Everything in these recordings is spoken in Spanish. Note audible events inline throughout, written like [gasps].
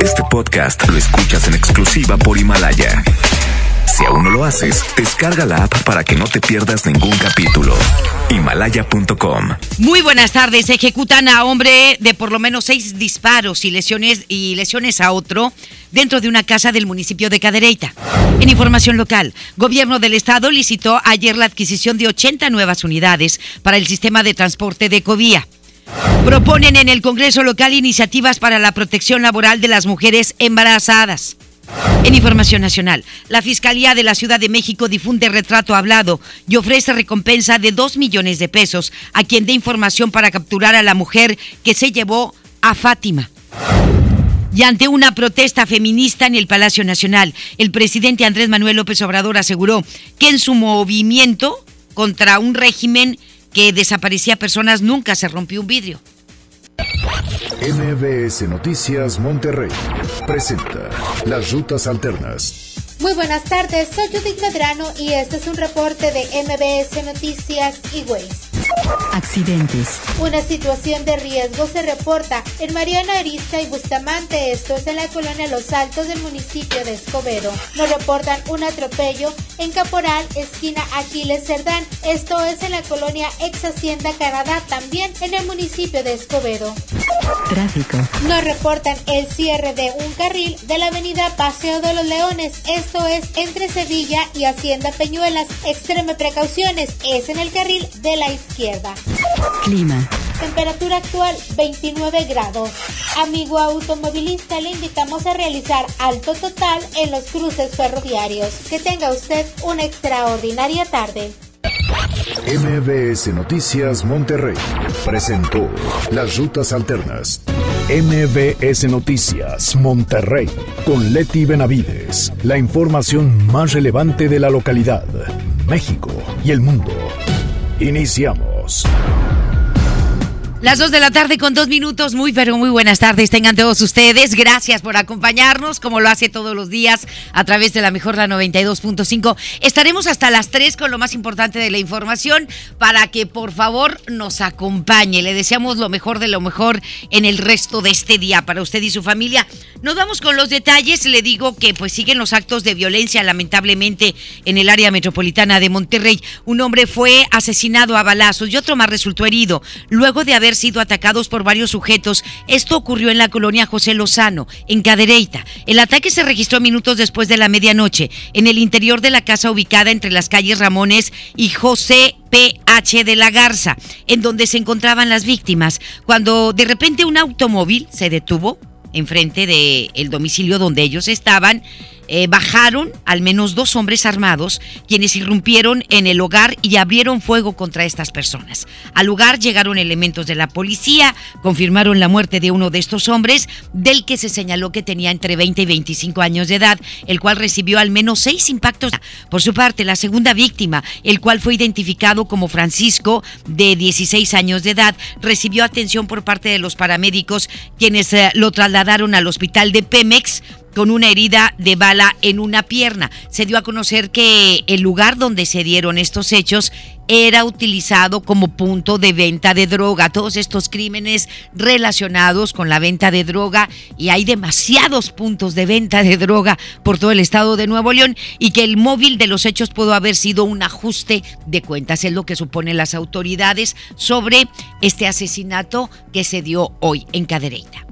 Este podcast lo escuchas en exclusiva por Himalaya. Si aún no lo haces, descarga la app para que no te pierdas ningún capítulo. Himalaya.com. Muy buenas tardes. Ejecutan a hombre de por lo menos seis disparos y lesiones y lesiones a otro dentro de una casa del municipio de Cadereyta. En información local, gobierno del estado licitó ayer la adquisición de 80 nuevas unidades para el sistema de transporte de Covía. Proponen en el Congreso local iniciativas para la protección laboral de las mujeres embarazadas. En Información Nacional, la Fiscalía de la Ciudad de México difunde retrato hablado y ofrece recompensa de 2 millones de pesos a quien dé información para capturar a la mujer que se llevó a Fátima. Y ante una protesta feminista en el Palacio Nacional, el presidente Andrés Manuel López Obrador aseguró que en su movimiento contra un régimen que desaparecía personas nunca se rompió un vidrio. MBS Noticias Monterrey presenta Las Rutas Alternas. Muy buenas tardes, soy Judith Cadrano y este es un reporte de MBS Noticias y Ways. Accidentes. Una situación de riesgo se reporta en Mariana Arista y Bustamante, esto es en la colonia Los Altos del municipio de Escobedo. Nos reportan un atropello en Caporal, esquina Aquiles Cerdán, esto es en la colonia Ex Hacienda Canadá, también en el municipio de Escobedo. Tráfico. Nos reportan el cierre de un carril de la avenida Paseo de los Leones, esto es entre Sevilla y Hacienda Peñuelas. Extreme precauciones, es en el carril de la izquierda. Clima. Temperatura actual 29 grados. Amigo automovilista, le invitamos a realizar alto total en los cruces ferroviarios. Que tenga usted una extraordinaria tarde. MBS Noticias Monterrey presentó Las Rutas Alternas. MBS Noticias Monterrey con Leti Benavides. La información más relevante de la localidad, México y el mundo. Iniciamos. Las dos de la tarde con dos minutos. Muy, pero muy buenas tardes. Tengan todos ustedes. Gracias por acompañarnos, como lo hace todos los días a través de la mejor la 92.5. Estaremos hasta las 3 con lo más importante de la información para que por favor nos acompañe. Le deseamos lo mejor de lo mejor en el resto de este día para usted y su familia. Nos vamos con los detalles. Le digo que pues siguen los actos de violencia lamentablemente en el área metropolitana de Monterrey. Un hombre fue asesinado a balazos y otro más resultó herido luego de haber sido atacados por varios sujetos. Esto ocurrió en la colonia José Lozano, en Cadereyta. El ataque se registró minutos después de la medianoche, en el interior de la casa ubicada entre las calles Ramones y José PH de la Garza, en donde se encontraban las víctimas, cuando de repente un automóvil se detuvo enfrente del el domicilio donde ellos estaban. Eh, bajaron al menos dos hombres armados quienes irrumpieron en el hogar y abrieron fuego contra estas personas. Al lugar llegaron elementos de la policía, confirmaron la muerte de uno de estos hombres, del que se señaló que tenía entre 20 y 25 años de edad, el cual recibió al menos seis impactos. Por su parte, la segunda víctima, el cual fue identificado como Francisco, de 16 años de edad, recibió atención por parte de los paramédicos, quienes eh, lo trasladaron al hospital de Pemex con una herida de bala en una pierna. Se dio a conocer que el lugar donde se dieron estos hechos era utilizado como punto de venta de droga. Todos estos crímenes relacionados con la venta de droga y hay demasiados puntos de venta de droga por todo el estado de Nuevo León y que el móvil de los hechos pudo haber sido un ajuste de cuentas. Es lo que suponen las autoridades sobre este asesinato que se dio hoy en Cadereyta.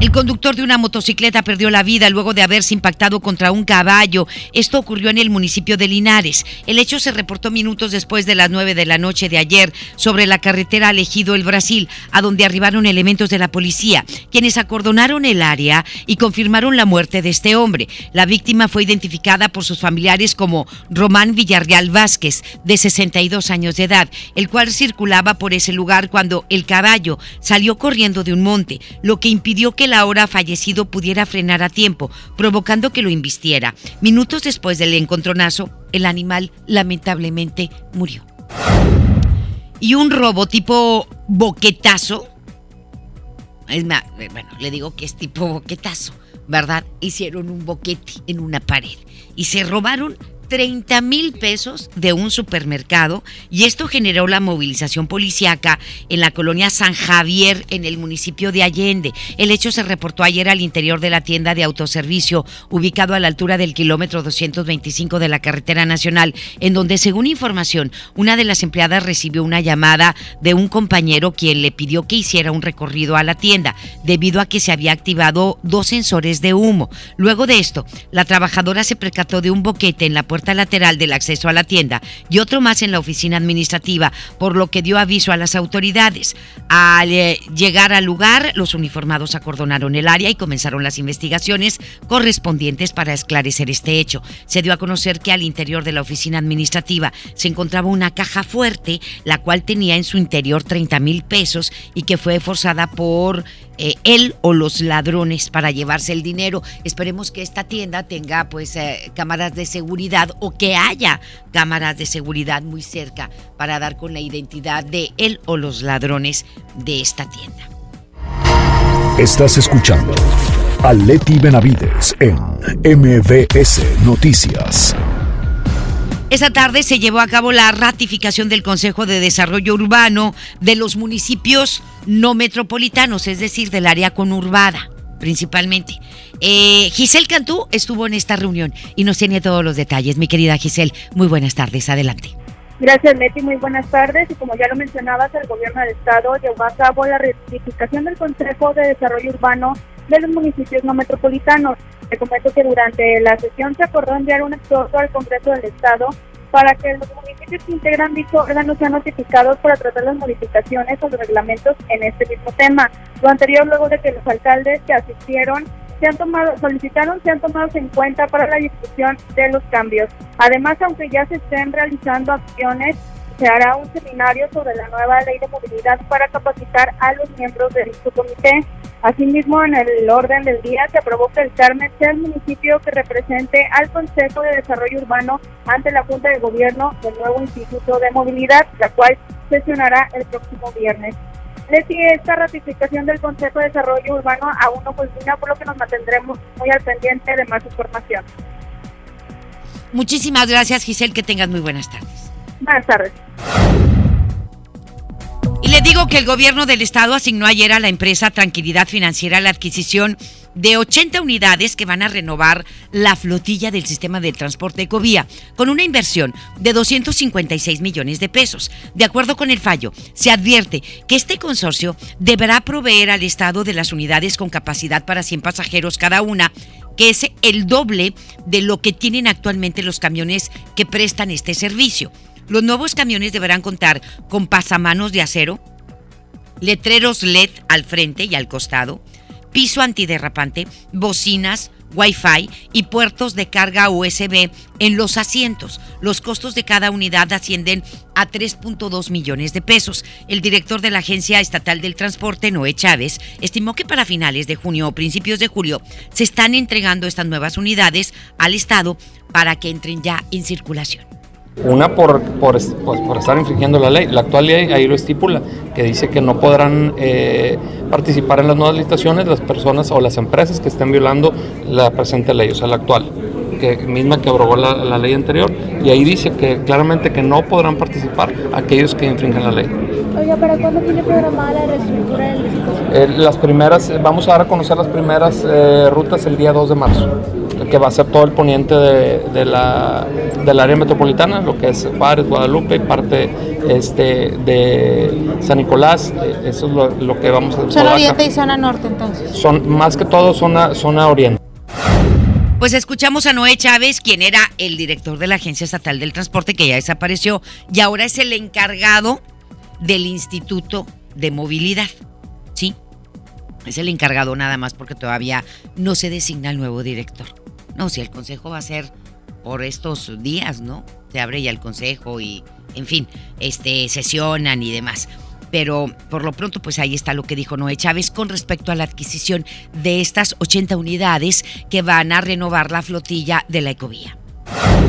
El conductor de una motocicleta perdió la vida luego de haberse impactado contra un caballo. Esto ocurrió en el municipio de Linares. El hecho se reportó minutos después de las 9 de la noche de ayer sobre la carretera Elegido el Brasil, a donde arribaron elementos de la policía, quienes acordonaron el área y confirmaron la muerte de este hombre. La víctima fue identificada por sus familiares como Román Villarreal Vázquez, de 62 años de edad, el cual circulaba por ese lugar cuando el caballo salió corriendo de un monte, lo que impidió que el ahora fallecido pudiera frenar a tiempo, provocando que lo invistiera. Minutos después del encontronazo, el animal lamentablemente murió. Y un robo tipo boquetazo, es más, bueno, le digo que es tipo boquetazo, ¿verdad? Hicieron un boquete en una pared y se robaron 30 mil pesos de un supermercado y esto generó la movilización policiaca en la colonia San Javier en el municipio de Allende. El hecho se reportó ayer al interior de la tienda de autoservicio ubicado a la altura del kilómetro 225 de la carretera nacional, en donde según información una de las empleadas recibió una llamada de un compañero quien le pidió que hiciera un recorrido a la tienda debido a que se había activado dos sensores de humo. Luego de esto, la trabajadora se percató de un boquete en la puerta lateral del acceso a la tienda y otro más en la oficina administrativa, por lo que dio aviso a las autoridades. Al eh, llegar al lugar, los uniformados acordonaron el área y comenzaron las investigaciones correspondientes para esclarecer este hecho. Se dio a conocer que al interior de la oficina administrativa se encontraba una caja fuerte, la cual tenía en su interior 30 mil pesos y que fue forzada por eh, él o los ladrones para llevarse el dinero. Esperemos que esta tienda tenga pues eh, cámaras de seguridad o que haya cámaras de seguridad muy cerca para dar con la identidad de él o los ladrones de esta tienda. Estás escuchando a Leti Benavides en MBS Noticias. Esa tarde se llevó a cabo la ratificación del Consejo de Desarrollo Urbano de los municipios no metropolitanos, es decir, del área conurbada principalmente. Eh, Giselle Cantú estuvo en esta reunión y nos tiene todos los detalles. Mi querida Giselle, muy buenas tardes, adelante. Gracias, Leti. Muy buenas tardes. Y como ya lo mencionabas, el gobierno del Estado llevó a cabo la ratificación del Consejo de Desarrollo Urbano de los municipios no metropolitanos. Te comento que durante la sesión se acordó enviar un exhorto al Congreso del Estado para que los municipios que integran dicho órgano sean notificados para tratar las modificaciones o los reglamentos en este mismo tema. Lo anterior luego de que los alcaldes que asistieron se han tomado, solicitaron sean tomados en cuenta para la discusión de los cambios. Además, aunque ya se estén realizando acciones, se hará un seminario sobre la nueva ley de movilidad para capacitar a los miembros de dicho comité. Asimismo, en el orden del día se aprobó el Carmen sea el municipio que represente al Consejo de Desarrollo Urbano ante la Junta de Gobierno del nuevo Instituto de Movilidad, la cual sesionará el próximo viernes. Leti, esta ratificación del Consejo de Desarrollo Urbano aún no culmina, por lo que nos mantendremos muy al pendiente de más información. Muchísimas gracias, Giselle. Que tengas muy buenas tardes. Buenas tardes. Y le digo que el gobierno del estado asignó ayer a la empresa Tranquilidad Financiera la adquisición de 80 unidades que van a renovar la flotilla del sistema de transporte Ecovía con una inversión de 256 millones de pesos. De acuerdo con el fallo, se advierte que este consorcio deberá proveer al Estado de las unidades con capacidad para 100 pasajeros cada una, que es el doble de lo que tienen actualmente los camiones que prestan este servicio. Los nuevos camiones deberán contar con pasamanos de acero, letreros LED al frente y al costado, piso antiderrapante, bocinas, Wi-Fi y puertos de carga USB en los asientos. Los costos de cada unidad ascienden a 3.2 millones de pesos. El director de la Agencia Estatal del Transporte, Noé Chávez, estimó que para finales de junio o principios de julio se están entregando estas nuevas unidades al Estado para que entren ya en circulación. Una por, por, por, estar infringiendo la ley. La actual ley ahí lo estipula, que dice que no podrán eh, participar en las nuevas licitaciones las personas o las empresas que estén violando la presente ley, o sea, la actual, que misma que abrogó la, la ley anterior. Y ahí dice que claramente que no podrán participar aquellos que infringen la ley. Oiga, ¿para cuándo tiene programada la reestructura de licitación? Eh, las primeras, vamos a dar a conocer las primeras eh, rutas el día 2 de marzo que va a ser todo el poniente de, de la, del área metropolitana, lo que es Juárez, Guadalupe, parte este, de San Nicolás, eh, eso es lo, lo que vamos a hacer. Zona oriente y zona norte entonces. Son más que todo zona, zona oriente. Pues escuchamos a Noé Chávez, quien era el director de la Agencia Estatal del Transporte, que ya desapareció, y ahora es el encargado del Instituto de Movilidad. ¿Sí? Es el encargado nada más porque todavía no se designa el nuevo director. No, si el consejo va a ser por estos días, ¿no? Se abre ya el consejo y, en fin, este, sesionan y demás. Pero por lo pronto, pues ahí está lo que dijo Noé Chávez con respecto a la adquisición de estas 80 unidades que van a renovar la flotilla de la ecovía.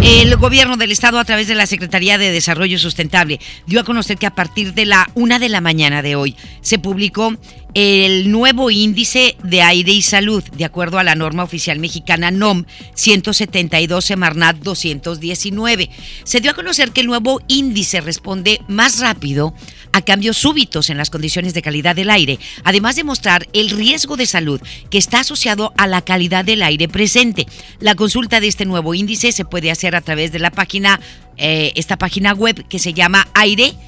El gobierno del estado, a través de la Secretaría de Desarrollo Sustentable, dio a conocer que a partir de la una de la mañana de hoy se publicó el nuevo índice de aire y salud, de acuerdo a la norma oficial mexicana NOM 172 Semarnat 219. Se dio a conocer que el nuevo índice responde más rápido a cambios súbitos en las condiciones de calidad del aire, además de mostrar el riesgo de salud que está asociado a la calidad del aire presente. La consulta de este nuevo índice se puede hacer a través de la página, eh, esta página web que se llama aire.nl.gov.mx.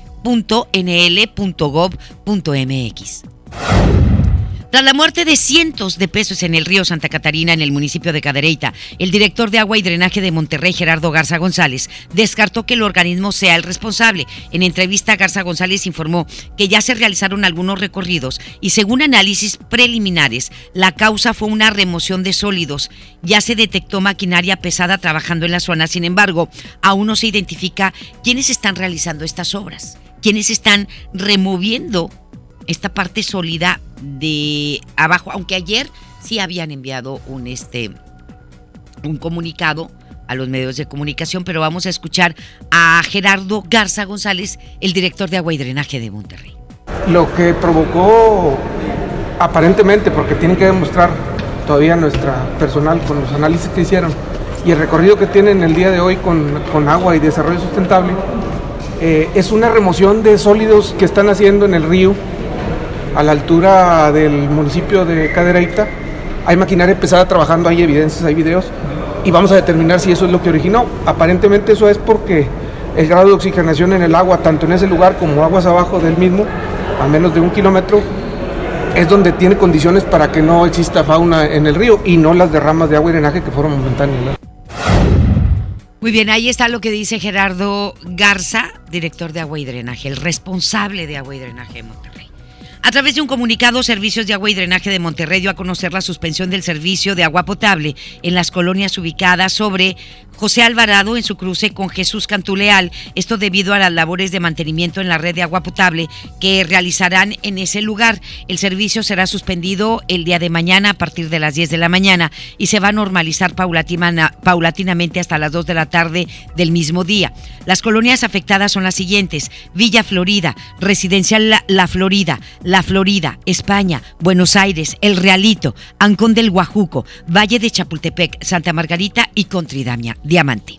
Tras la muerte de cientos de pesos en el río Santa Catarina, en el municipio de Cadereyta, el director de agua y drenaje de Monterrey, Gerardo Garza González, descartó que el organismo sea el responsable. En entrevista, Garza González informó que ya se realizaron algunos recorridos y según análisis preliminares, la causa fue una remoción de sólidos. Ya se detectó maquinaria pesada trabajando en la zona, sin embargo, aún no se identifica quiénes están realizando estas obras, quiénes están removiendo esta parte sólida de abajo, aunque ayer sí habían enviado un este un comunicado a los medios de comunicación, pero vamos a escuchar a Gerardo Garza González, el director de agua y drenaje de Monterrey. Lo que provocó aparentemente, porque tienen que demostrar todavía nuestra personal con los análisis que hicieron y el recorrido que tienen el día de hoy con, con agua y desarrollo sustentable, eh, es una remoción de sólidos que están haciendo en el río a la altura del municipio de Cadereyta. Hay maquinaria pesada trabajando, hay evidencias, hay videos y vamos a determinar si eso es lo que originó. Aparentemente eso es porque el grado de oxigenación en el agua, tanto en ese lugar como aguas abajo del mismo, a menos de un kilómetro, es donde tiene condiciones para que no exista fauna en el río y no las derramas de agua y drenaje que fueron momentáneas. Muy bien, ahí está lo que dice Gerardo Garza, director de agua y drenaje, el responsable de agua y drenaje de Monterrey. A través de un comunicado, Servicios de Agua y Drenaje de Monterrey dio a conocer la suspensión del servicio de agua potable en las colonias ubicadas sobre José Alvarado en su cruce con Jesús Cantuleal, esto debido a las labores de mantenimiento en la red de agua potable que realizarán en ese lugar. El servicio será suspendido el día de mañana a partir de las 10 de la mañana y se va a normalizar paulatina, paulatinamente hasta las 2 de la tarde del mismo día. Las colonias afectadas son las siguientes: Villa Florida, Residencial la Florida, La Florida, España, Buenos Aires, El Realito, Ancón del Guajuco, Valle de Chapultepec, Santa Margarita y Contridamia. Diamante.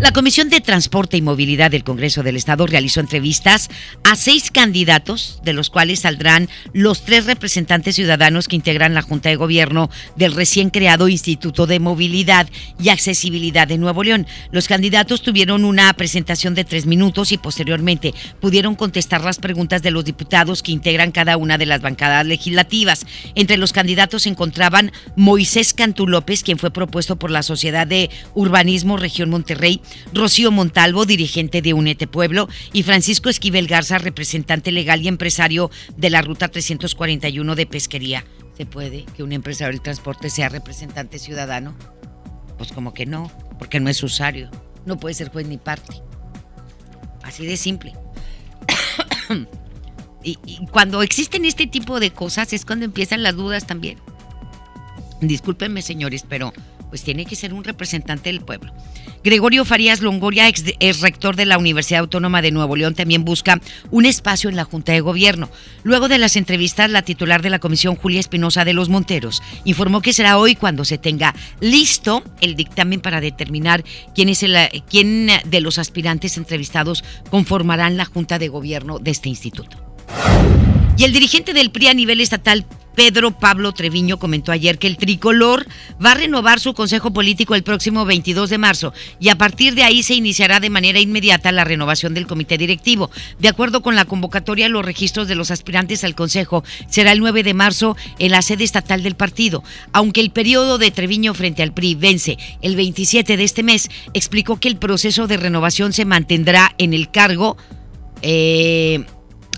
La Comisión de Transporte y Movilidad del Congreso del Estado realizó entrevistas a seis candidatos, de los cuales saldrán los tres representantes ciudadanos que integran la Junta de Gobierno del recién creado Instituto de Movilidad y Accesibilidad de Nuevo León. Los candidatos tuvieron una presentación de tres minutos y posteriormente pudieron contestar las preguntas de los diputados que integran cada una de las bancadas legislativas. Entre los candidatos se encontraban Moisés Cantú López, quien fue propuesto por la Sociedad de Urbanismo Región Monterrey, Rocío Montalvo, dirigente de Unete Pueblo, y Francisco Esquivel Garza, representante legal y empresario de la Ruta 341 de Pesquería. ¿Se puede que un empresario del transporte sea representante ciudadano? Pues como que no, porque no es usuario. No puede ser juez ni parte. Así de simple. [coughs] y, y cuando existen este tipo de cosas es cuando empiezan las dudas también. Discúlpenme, señores, pero pues tiene que ser un representante del pueblo. Gregorio Farías Longoria, ex, rector de la Universidad Autónoma de Nuevo León, también busca un espacio en la Junta de Gobierno. Luego de las entrevistas, la titular de la comisión, Julia Espinosa de los Monteros, informó que será hoy cuando se tenga listo el dictamen para determinar quién, es el, quién de los aspirantes entrevistados conformarán la Junta de Gobierno de este instituto. Y el dirigente del PRI a nivel estatal, Pedro Pablo Treviño comentó ayer que el tricolor va a renovar su consejo político el próximo 22 de marzo y a partir de ahí se iniciará de manera inmediata la renovación del comité directivo. De acuerdo con la convocatoria, los registros de los aspirantes al consejo será el 9 de marzo en la sede estatal del partido. Aunque el periodo de Treviño frente al PRI vence el 27 de este mes, explicó que el proceso de renovación se mantendrá en el cargo. Eh,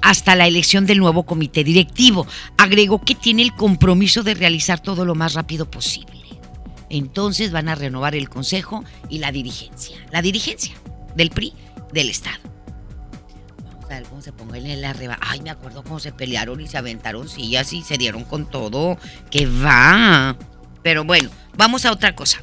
hasta la elección del nuevo comité directivo. Agregó que tiene el compromiso de realizar todo lo más rápido posible. Entonces van a renovar el consejo y la dirigencia. La dirigencia del PRI del Estado. Vamos a ver cómo se ponga en el arreba. Ay, me acuerdo cómo se pelearon y se aventaron sillas y se dieron con todo. Que va. Pero bueno, vamos a otra cosa.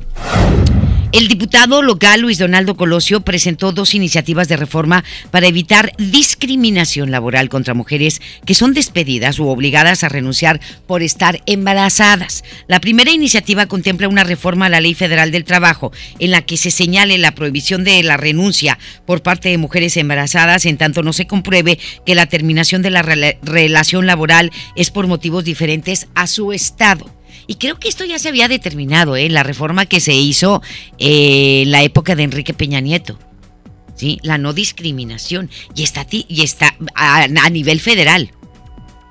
El diputado local Luis Donaldo Colosio presentó dos iniciativas de reforma para evitar discriminación laboral contra mujeres que son despedidas u obligadas a renunciar por estar embarazadas. La primera iniciativa contempla una reforma a la Ley Federal del Trabajo en la que se señale la prohibición de la renuncia por parte de mujeres embarazadas en tanto no se compruebe que la terminación de la relación laboral es por motivos diferentes a su estado. Y creo que esto ya se había determinado, ¿eh? la reforma que se hizo eh, en la época de Enrique Peña Nieto. ¿sí? La no discriminación. Y está, y está a, a nivel federal.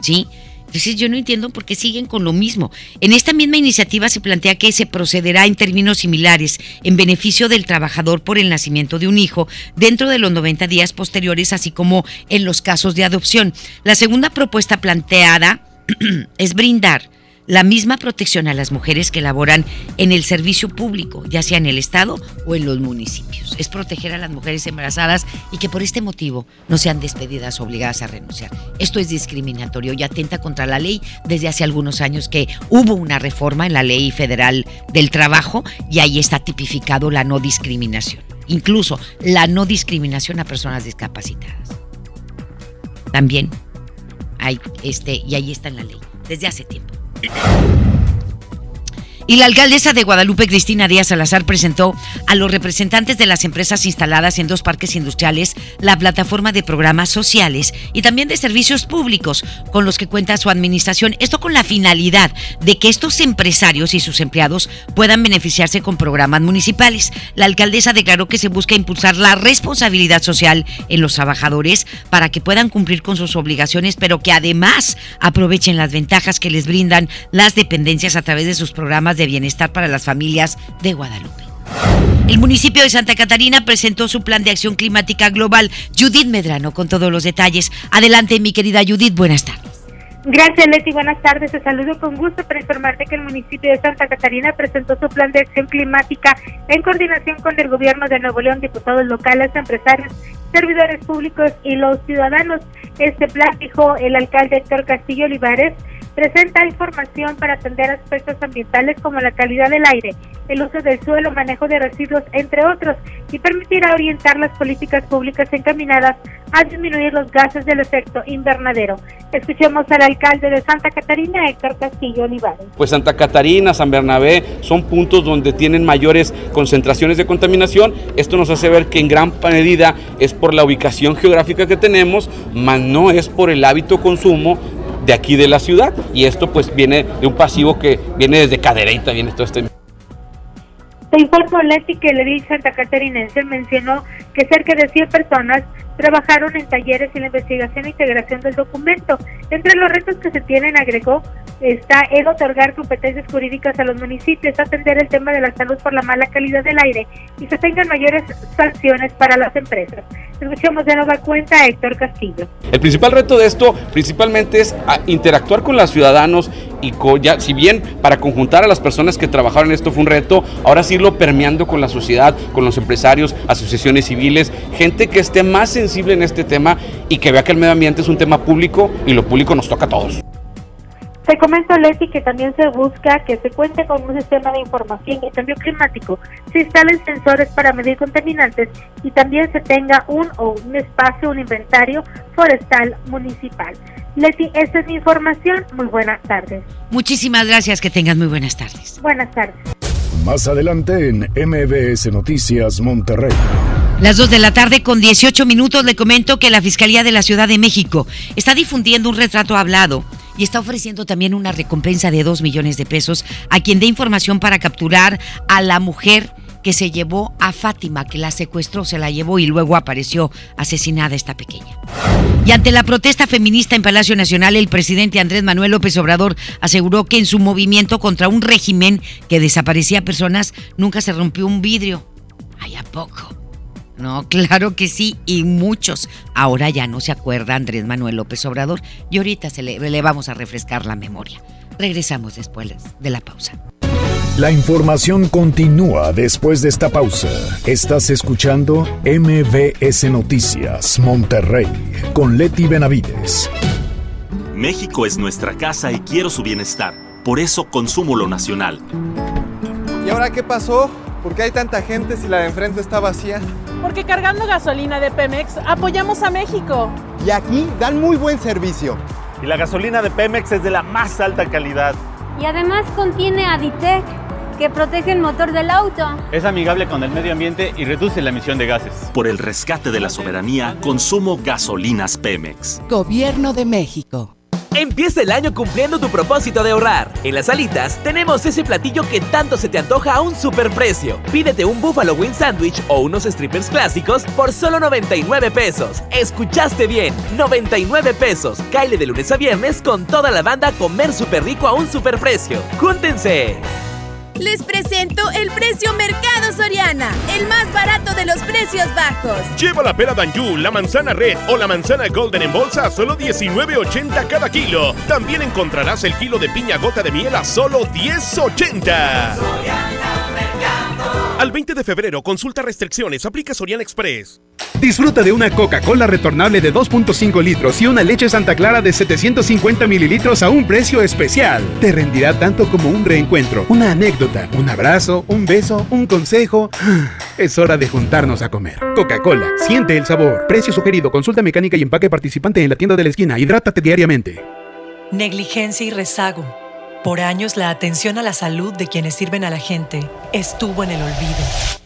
¿sí? Entonces yo no entiendo por qué siguen con lo mismo. En esta misma iniciativa se plantea que se procederá en términos similares en beneficio del trabajador por el nacimiento de un hijo dentro de los 90 días posteriores, así como en los casos de adopción. La segunda propuesta planteada [clears throat] es brindar la misma protección a las mujeres que laboran en el servicio público, ya sea en el Estado o en los municipios. Es proteger a las mujeres embarazadas y que por este motivo no sean despedidas o obligadas a renunciar. Esto es discriminatorio y atenta contra la ley desde hace algunos años que hubo una reforma en la ley federal del trabajo y ahí está tipificado la no discriminación. Incluso la no discriminación a personas discapacitadas. También hay este, y ahí está en la ley, desde hace tiempo. Thank you. Y la alcaldesa de Guadalupe, Cristina Díaz Salazar, presentó a los representantes de las empresas instaladas en dos parques industriales la plataforma de programas sociales y también de servicios públicos con los que cuenta su administración. Esto con la finalidad de que estos empresarios y sus empleados puedan beneficiarse con programas municipales. La alcaldesa declaró que se busca impulsar la responsabilidad social en los trabajadores para que puedan cumplir con sus obligaciones, pero que además aprovechen las ventajas que les brindan las dependencias a través de sus programas de bienestar para las familias de Guadalupe. El municipio de Santa Catarina presentó su plan de acción climática global. Judith Medrano con todos los detalles. Adelante, mi querida Judith, buenas tardes. Gracias, Leti. Buenas tardes. Te saludo con gusto para informarte que el municipio de Santa Catarina presentó su plan de acción climática en coordinación con el gobierno de Nuevo León, diputados locales, empresarios, servidores públicos y los ciudadanos. Este plan, dijo el alcalde Héctor Castillo Olivares, presenta información para atender aspectos ambientales como la calidad del aire, el uso del suelo, manejo de residuos, entre otros, y permitirá orientar las políticas públicas encaminadas a disminuir los gases del efecto invernadero. Escuchemos al alcalde de Santa Catarina, Héctor Castillo Olivares. Pues Santa Catarina, San Bernabé son puntos donde tienen mayores concentraciones de contaminación. Esto nos hace ver que en gran medida es por la ubicación geográfica que tenemos, más no es por el hábito consumo de aquí de la ciudad. Y esto pues viene de un pasivo que viene desde Cadereyta, viene todo este... Se informó Leti que el edil Santa Catarinense mencionó que cerca de 100 personas trabajaron en talleres en la investigación e integración del documento. Entre los retos que se tienen, agregó, está el otorgar competencias jurídicas a los municipios, atender el tema de la salud por la mala calidad del aire y se tengan mayores sanciones para las empresas. Escuchemos de nueva cuenta a Héctor Castillo. El principal reto de esto principalmente es interactuar con los ciudadanos y ya, si bien para conjuntar a las personas que trabajaron en esto fue un reto, ahora sí lo permeando con la sociedad, con los empresarios, asociaciones civiles, gente que esté más sensible en este tema y que vea que el medio ambiente es un tema público y lo público nos toca a todos. Se comenta, Leti, que también se busca que se cuente con un sistema de información y cambio climático, se instalen sensores para medir contaminantes y también se tenga un o un espacio, un inventario forestal municipal. Leti, esta es mi información. Muy buenas tardes. Muchísimas gracias, que tengas muy buenas tardes. Buenas tardes. Más adelante en MBS Noticias Monterrey. Las 2 de la tarde con 18 minutos le comento que la Fiscalía de la Ciudad de México está difundiendo un retrato hablado y está ofreciendo también una recompensa de 2 millones de pesos a quien dé información para capturar a la mujer que se llevó a Fátima, que la secuestró, se la llevó y luego apareció asesinada esta pequeña. Y ante la protesta feminista en Palacio Nacional, el presidente Andrés Manuel López Obrador aseguró que en su movimiento contra un régimen que desaparecía personas nunca se rompió un vidrio. ¿Hay a poco? No, claro que sí, y muchos. Ahora ya no se acuerda Andrés Manuel López Obrador y ahorita se le, le vamos a refrescar la memoria. Regresamos después de la pausa. La información continúa después de esta pausa. Estás escuchando MBS Noticias Monterrey con Leti Benavides. México es nuestra casa y quiero su bienestar. Por eso consumo lo nacional. ¿Y ahora qué pasó? ¿Por qué hay tanta gente si la de enfrente está vacía? Porque cargando gasolina de Pemex apoyamos a México. Y aquí dan muy buen servicio. Y la gasolina de Pemex es de la más alta calidad. Y además contiene Aditec, que protege el motor del auto. Es amigable con el medio ambiente y reduce la emisión de gases. Por el rescate de la soberanía, consumo gasolinas Pemex. Gobierno de México. Empieza el año cumpliendo tu propósito de ahorrar. En las alitas tenemos ese platillo que tanto se te antoja a un superprecio. Pídete un Buffalo Wing Sandwich o unos strippers clásicos por solo 99 pesos. Escuchaste bien, 99 pesos. Caile de lunes a viernes con toda la banda a comer súper rico a un superprecio. ¡Júntense! Les presento el precio Mercado Soriana, el más barato de los precios bajos. Lleva la pera Danju, la manzana red o la manzana golden en bolsa a solo 19.80 cada kilo. También encontrarás el kilo de piña gota de miel a solo 10.80. Al 20 de febrero, consulta restricciones, aplica Soriana Express. Disfruta de una Coca-Cola retornable de 2.5 litros y una leche Santa Clara de 750 mililitros a un precio especial. Te rendirá tanto como un reencuentro, una anécdota, un abrazo, un beso, un consejo. [gasps] Es hora de juntarnos a comer. Coca-Cola, siente el sabor. Precio sugerido, consulta mecánica y empaque participante en la tienda de la esquina. Hidrátate diariamente. Negligencia y rezago. Por años la atención a la salud de quienes sirven a la gente estuvo en el olvido.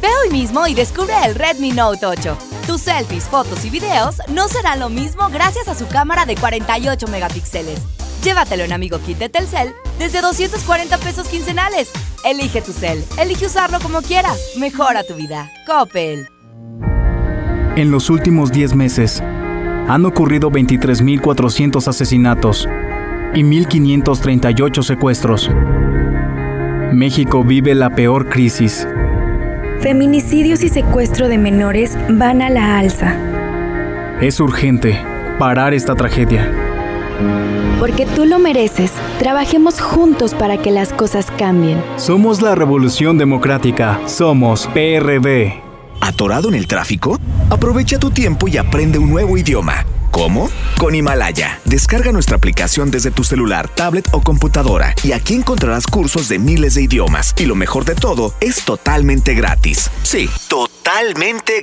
Ve hoy mismo y descubre el Redmi Note 8. Tus selfies, fotos y videos no serán lo mismo gracias a su cámara de 48 megapíxeles. Llévatelo en Amigo Kit de Telcel desde 240 pesos quincenales. Elige tu cel, elige usarlo como quieras. Mejora tu vida. Coppel. En los últimos 10 meses han ocurrido 23.400 asesinatos y 1.538 secuestros. México vive la peor crisis. Feminicidios y secuestro de menores van a la alza. Es urgente parar esta tragedia. Porque tú lo mereces, trabajemos juntos para que las cosas cambien. Somos la Revolución Democrática, somos PRD. ¿Atorado en el tráfico? Aprovecha tu tiempo y aprende un nuevo idioma. ¿Cómo? Con Himalaya. Descarga nuestra aplicación desde tu celular, tablet o computadora y aquí encontrarás cursos de miles de idiomas. Y lo mejor de todo, es totalmente gratis. Sí, totalmente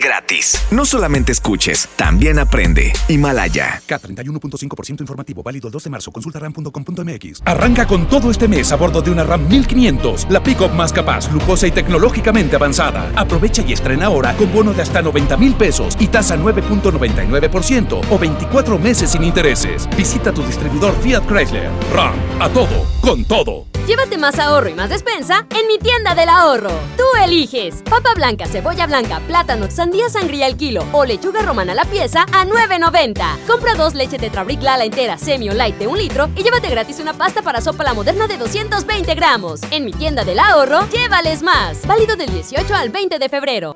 gratis. No solamente escuches, también aprende. Himalaya. K31.5% informativo, válido el 2 de marzo. Consulta ram.com.mx. Arranca con todo este mes a bordo de una RAM 1500, la pick-up más capaz, lujosa y tecnológicamente avanzada. Aprovecha y estrena ahora con bono de hasta 90 mil pesos y tasa 9.99% o 24 meses sin intereses. Visita tu distribuidor Fiat Chrysler. RAM, a todo, con todo. Llévate más ahorro y más despensa en mi tienda del ahorro. Tú eliges papa blanca, cebolla blanca, plátano, sandía sangría al kilo o lechuga romana la pieza a 9.90. Compra dos leche Tetrabric Lala entera, semi o light de un litro y llévate gratis una pasta para sopa la moderna de 220 gramos. En mi tienda del ahorro, llévales más. Válido del 18 al 20 de febrero.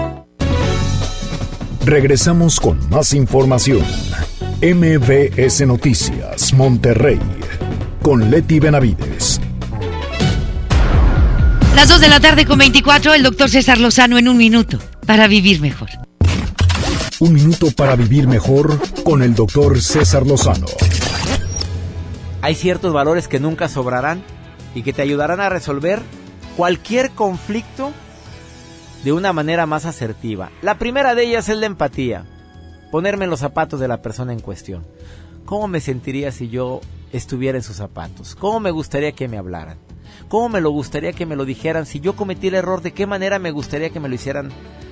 Regresamos con más información. MBS Noticias, Monterrey, con Leti Benavides. Las 2 de la tarde con 24, el doctor César Lozano en un minuto para vivir mejor. Un minuto para vivir mejor con el doctor César Lozano. Hay ciertos valores que nunca sobrarán y que te ayudarán a resolver cualquier conflicto de una manera más asertiva. La primera de ellas es la empatía. Ponerme los zapatos de la persona en cuestión. ¿Cómo me sentiría si yo estuviera en sus zapatos? ¿Cómo me gustaría que me hablaran? ¿Cómo me lo gustaría que me lo dijeran? Si yo cometí el error, ¿de qué manera me gustaría que me lo hicieran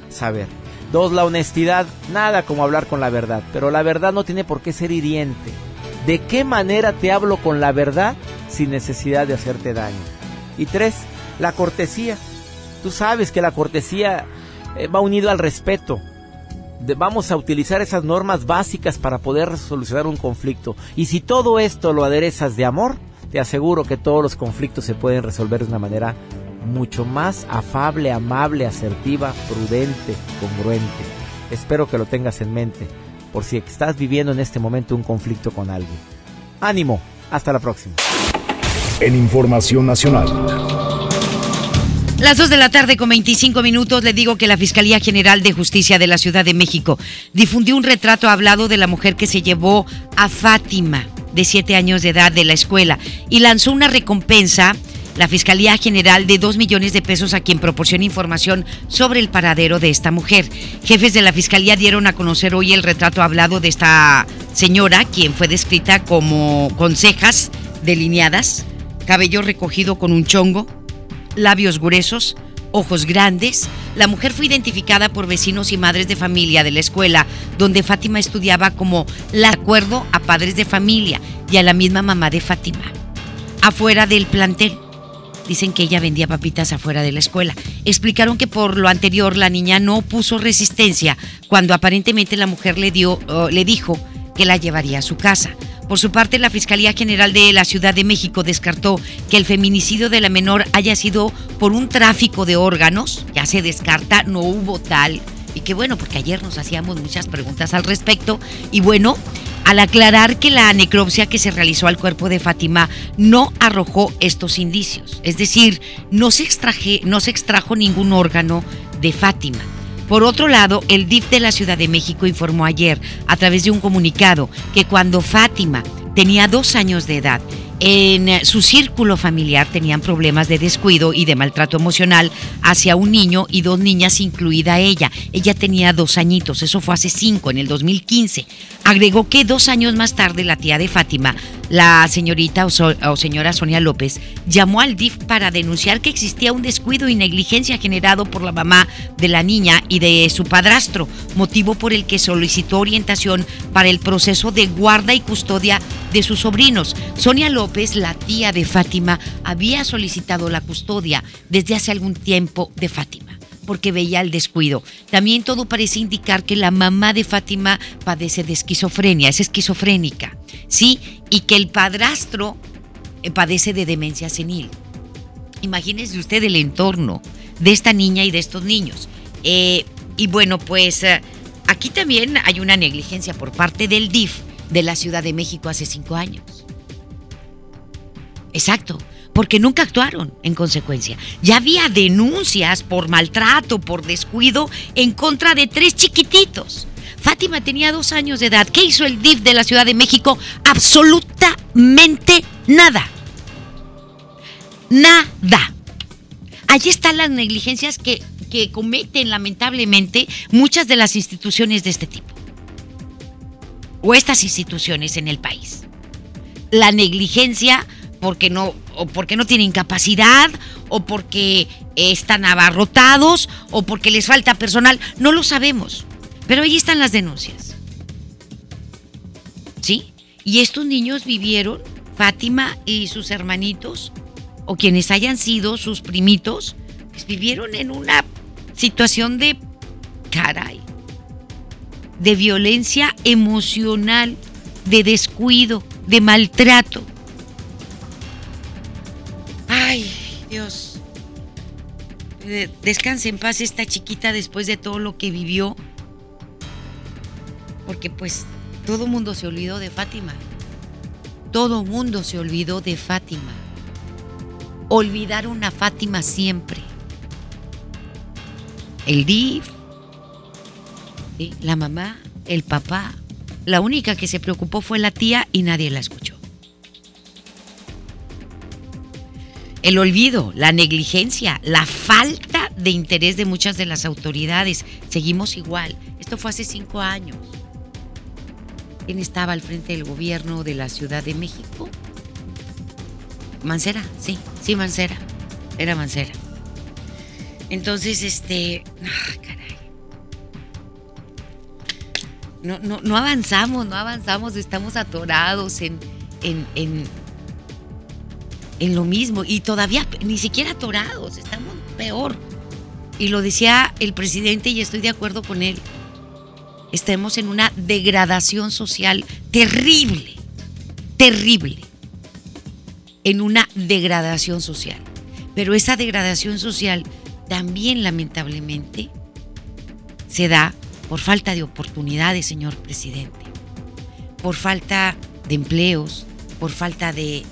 saber? Dos, la honestidad. Nada como hablar con la verdad, pero la verdad no tiene por qué ser hiriente. ¿De qué manera te hablo con la verdad sin necesidad de hacerte daño? Y tres, la cortesía. Tú sabes que la cortesía eh, va unido al respeto. vamos a utilizar esas normas básicas para poder solucionar un conflicto. Y si todo esto lo aderezas de amor, te aseguro que todos los conflictos se pueden resolver de una manera mucho más afable, amable, asertiva, prudente, congruente. Espero que lo tengas en mente por si estás viviendo en este momento un conflicto con alguien. Ánimo, hasta la próxima. En Información Nacional. Las 2 de la tarde con 25 minutos le digo que la Fiscalía General de Justicia de la Ciudad de México difundió un retrato hablado de la mujer que se llevó a Fátima, de 7 años de edad, de la escuela y lanzó una recompensa la Fiscalía General de 2 millones de pesos a quien proporciona información sobre el paradero de esta mujer. Jefes de la Fiscalía dieron a conocer hoy el retrato hablado de esta señora, quien fue descrita como con cejas delineadas, cabello recogido con un chongo, labios gruesos, ojos grandes. La mujer fue identificada por vecinos y madres de familia de la escuela donde Fátima estudiaba como la acuerdo a padres de familia y a la misma mamá de Fátima. Afuera del plantel Dicen que ella vendía papitas afuera de la escuela. Explicaron que por lo anterior la niña no puso resistencia cuando aparentemente la mujer le, dio, le dijo que la llevaría a su casa. Por su parte, la Fiscalía General de la Ciudad de México descartó que el feminicidio de la menor haya sido por un tráfico de órganos. Ya se descarta, no hubo tal. Y que bueno, porque ayer nos hacíamos muchas preguntas al respecto. Y bueno, al aclarar que la necropsia que se realizó al cuerpo de Fátima no arrojó estos indicios, es decir, no se, extraje, no se extrajo ningún órgano de Fátima. Por otro lado, el DIF de la Ciudad de México informó ayer, a través de un comunicado, que cuando Fátima tenía dos años de edad en eh, su círculo familiar tenían problemas de descuido y de maltrato emocional hacia un niño y dos niñas, incluida ella. Ella tenía dos añitos, eso fue hace cinco, en el 2015. Agregó que dos años más tarde la tía de Fátima, la señorita o, señora Sonia López, llamó al DIF para denunciar que existía un descuido y negligencia generado por la mamá de la niña y de su padrastro, motivo por el que solicitó orientación para el proceso de guarda y custodia de sus sobrinos. Sonia La tía de Fátima, había solicitado la custodia desde hace algún tiempo de Fátima porque veía el descuido. También todo parece indicar que la mamá de Fátima padece de esquizofrenia, es esquizofrénica, ¿sí? Y que el padrastro eh, padece de demencia senil. Imagínese usted el entorno de esta niña y de estos niños. Eh, y bueno, pues eh, aquí también hay una negligencia por parte del DIF de la Ciudad de México hace cinco años. Exacto, porque nunca actuaron en consecuencia. Ya había denuncias por maltrato, por descuido en contra de tres chiquititos. Fátima tenía dos años de edad. ¿Qué hizo el DIF de la Ciudad de México? Absolutamente nada. Nada. Allí están las negligencias que, que cometen lamentablemente muchas de las instituciones de este tipo. O estas instituciones en el país. La negligencia porque no, o porque no tienen capacidad, o porque están abarrotados, o porque les falta personal, no lo sabemos. Pero ahí están las denuncias. ¿Sí? Y estos niños vivieron, Fátima y sus hermanitos, o quienes hayan sido sus primitos, pues vivieron en una situación de caray, de violencia emocional, de descuido, de maltrato. Dios. Descanse en paz esta chiquita después de todo lo que vivió. Porque pues todo mundo se olvidó de Fátima. Todo mundo se olvidó de Fátima. Olvidaron a Fátima siempre. El DIF, la mamá, el papá. La única que se preocupó fue la tía y nadie la escuchó. El olvido, la negligencia, la falta de interés de muchas de las autoridades. Seguimos igual. Esto fue hace cinco años. ¿Quién estaba al frente del gobierno de la Ciudad de México? Mancera, sí, sí, Mancera. Era Mancera. Entonces, este. Ah, caray. no, no, no avanzamos, no avanzamos, estamos atorados en, en, en, en lo mismo y todavía ni siquiera atorados, estamos peor. Y lo decía el presidente y estoy de acuerdo con él. Estamos en una degradación social terrible, terrible. En una degradación social. Pero esa degradación social también lamentablemente se da por falta de oportunidades, señor presidente, por falta de empleos, por falta de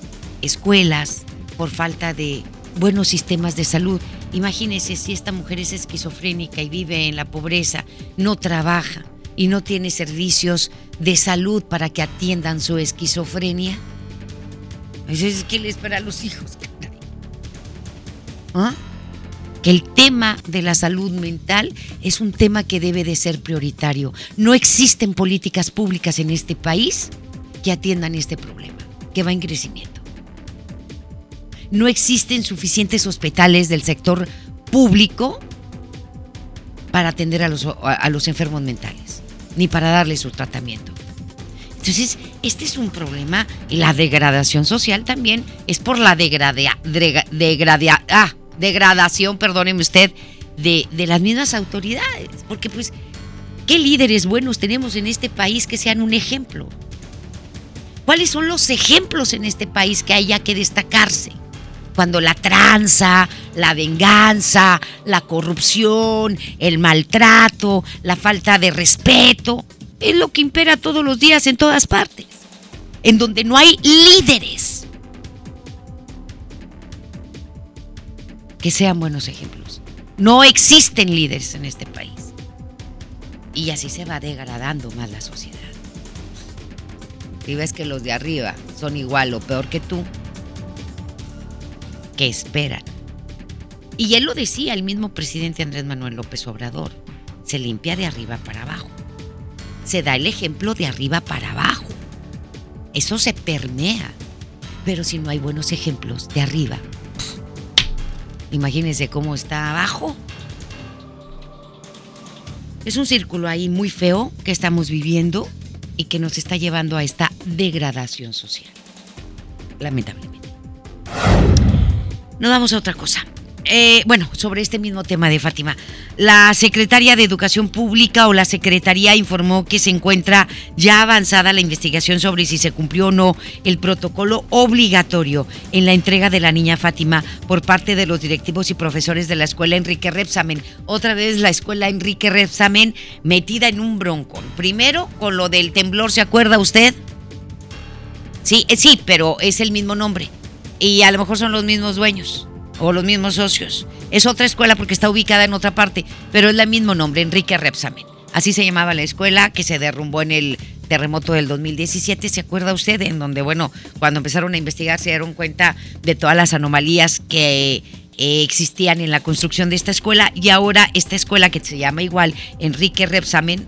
escuelas, por falta de buenos sistemas de salud. Imagínese si esta mujer es esquizofrénica y vive en la pobreza, no trabaja y no tiene servicios de salud para que atiendan su esquizofrenia. Entonces, ¿qué le espera a los hijos? ¿Ah? Que el tema de la salud mental es un tema que debe de ser prioritario. No existen políticas públicas en este país que atiendan este problema, que va en crecimiento. No existen suficientes hospitales del sector público para atender a los, a los enfermos mentales, ni para darles su tratamiento. Entonces, este es un problema la degradación social también es por la degrada, ah, degradación, perdóneme usted, de, de las mismas autoridades. Porque pues, ¿qué líderes buenos tenemos en este país que sean un ejemplo? ¿Cuáles son los ejemplos en este país que haya que destacarse? Cuando la tranza, la venganza, la corrupción, el maltrato, la falta de respeto, es lo que impera todos los días en todas partes. En donde no hay líderes que sean buenos ejemplos. No existen líderes en este país. Y así se va degradando más la sociedad. Si ves que los de arriba son igual o peor que tú, ¿qué esperan? Y él lo decía el mismo presidente Andrés Manuel López Obrador. Se limpia de arriba para abajo. Se da el ejemplo de arriba para abajo. Eso se permea. Pero si no hay buenos ejemplos de arriba Imagínense cómo está abajo. Es un círculo ahí muy feo que estamos viviendo y que nos está llevando a esta degradación social. Lamentablemente. Nos vamos a otra cosa. Eh, bueno, sobre este mismo tema de Fátima. La secretaria de Educación Pública o la Secretaría informó que se encuentra ya avanzada la investigación sobre si se cumplió o no el protocolo obligatorio en la entrega de la niña Fátima por parte de los directivos y profesores de la escuela Enrique Repsamen. Otra vez la escuela Enrique Repsamen metida en un bronco. Primero con lo del temblor, ¿se acuerda usted? Sí, eh, sí, pero es el mismo nombre. Y a lo mejor son los mismos dueños o los mismos socios. Es otra escuela porque está ubicada en otra parte, pero es el mismo nombre, Enrique Repsamen. Así se llamaba la escuela que se derrumbó en el terremoto del 2017, ¿se acuerda usted? En donde, bueno, cuando empezaron a investigar se dieron cuenta de todas las anomalías que eh, existían en la construcción de esta escuela y ahora esta escuela que se llama igual Enrique Repsamen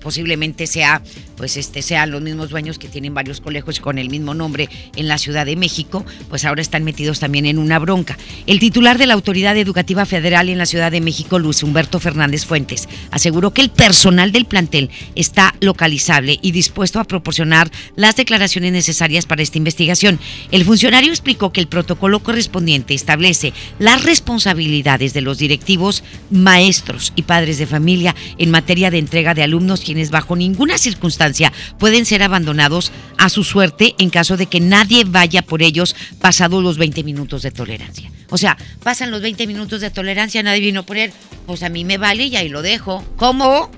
posiblemente sea, pues este, sean los mismos dueños que tienen varios colegios con el mismo nombre en la Ciudad de México, pues ahora están metidos también en una bronca. El titular de la Autoridad Educativa Federal en la Ciudad de México, Luis Humberto Fernández Fuentes, aseguró que el personal del plantel está localizable y dispuesto a proporcionar las declaraciones necesarias para esta investigación. El funcionario explicó que el protocolo correspondiente establece las responsabilidades de los directivos, maestros y padres de familia en materia de entrega de alumnos quienes bajo ninguna circunstancia pueden ser abandonados a su suerte en caso de que nadie vaya por ellos pasados los 20 minutos de tolerancia. O sea, pasan los 20 minutos de tolerancia, nadie vino por él, pues a mí me vale y ahí lo dejo. ¿Cómo?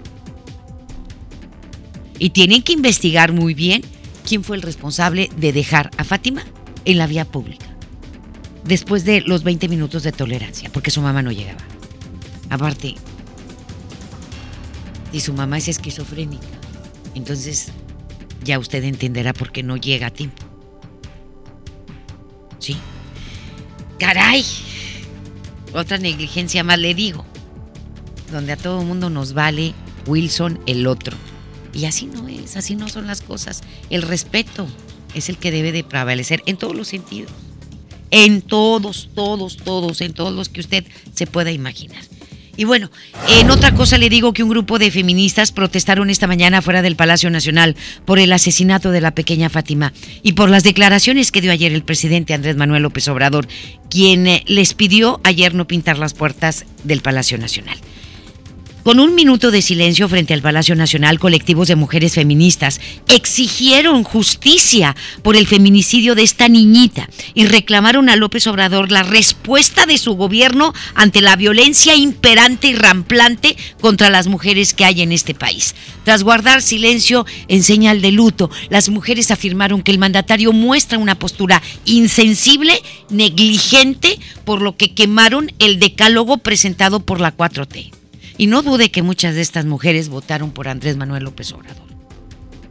Y tienen que investigar muy bien quién fue el responsable de dejar a Fátima en la vía pública después de los 20 minutos de tolerancia, porque su mamá no llegaba. Aparte, y su mamá es esquizofrénica. Entonces, ya usted entenderá por qué no llega a tiempo. ¿Sí? ¡Caray! Otra negligencia más le digo. Donde a todo mundo nos vale Wilson el otro. Y así no es, así no son las cosas. El respeto es el que debe de prevalecer en todos los sentidos. En todos, todos, todos, en todos los que usted se pueda imaginar. Y bueno, en otra cosa le digo que un grupo de feministas protestaron esta mañana fuera del Palacio Nacional por el asesinato de la pequeña Fátima y por las declaraciones que dio ayer el presidente Andrés Manuel López Obrador, quien eh, les pidió ayer no pintar las puertas del Palacio Nacional. Con un minuto de silencio frente al Palacio Nacional, colectivos de mujeres feministas exigieron justicia por el feminicidio de esta niñita y reclamaron a López Obrador la respuesta de su gobierno ante la violencia imperante y ramplante contra las mujeres que hay en este país. Tras guardar silencio en señal de luto, las mujeres afirmaron que el mandatario muestra una postura insensible, negligente, por lo que quemaron el decálogo presentado por la 4T. Y no dude que muchas de estas mujeres votaron por Andrés Manuel López Obrador.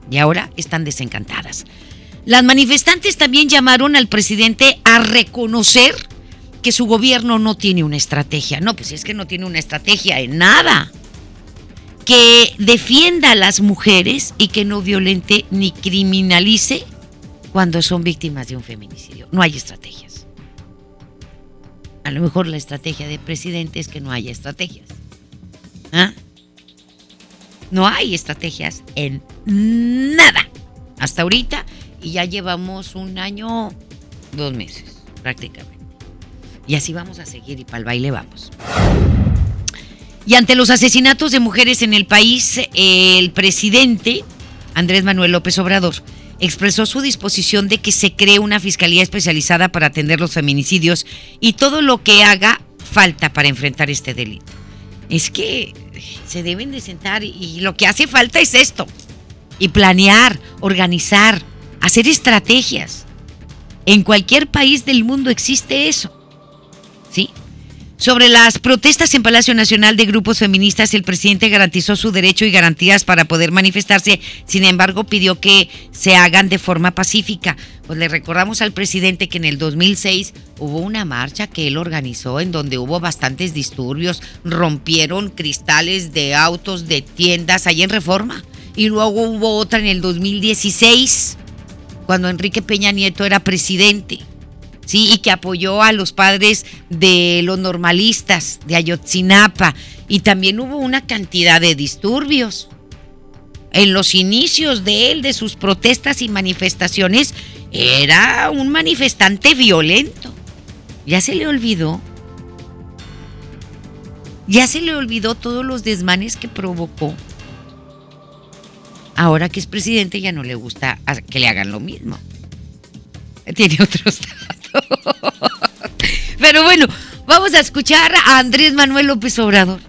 Y ahora están desencantadas. Las manifestantes también llamaron al presidente a reconocer que su gobierno no tiene una estrategia. No, pues es que no tiene una estrategia en nada. Que defienda a las mujeres y que no violente ni criminalice cuando son víctimas de un feminicidio. No hay estrategias. A lo mejor la estrategia del presidente es que no haya estrategias. ¿Ah? No hay estrategias en nada hasta ahorita y ya llevamos un año, dos meses prácticamente. Y así vamos a seguir y para el baile vamos. Y ante los asesinatos de mujeres en el país, el presidente Andrés Manuel López Obrador expresó su disposición de que se cree una fiscalía especializada para atender los feminicidios y todo lo que haga falta para enfrentar este delito es que se deben de sentar y lo que hace falta es esto. Y planear, organizar, hacer estrategias. En cualquier país del mundo existe eso. ¿Sí? Sobre las protestas en Palacio Nacional de grupos feministas, el presidente garantizó su derecho y garantías para poder manifestarse. Sin embargo, pidió que se hagan de forma pacífica. Pues le recordamos al presidente que en el 2006 hubo una marcha que él organizó en donde hubo bastantes disturbios, rompieron cristales de autos, de tiendas, ahí en Reforma. Y luego hubo otra en el 2016, cuando Enrique Peña Nieto era presidente. ¿Sí? Y que apoyó a los padres de los normalistas de Ayotzinapa. Y también hubo una cantidad de disturbios. En los inicios de él, de sus protestas y manifestaciones, era un manifestante violento. Ya se le olvidó. Ya se le olvidó todos los desmanes que provocó. Ahora que es presidente ya no le gusta que le hagan lo mismo. Tiene otros [laughs] Pero bueno, vamos a escuchar a Andrés Manuel López Obrador.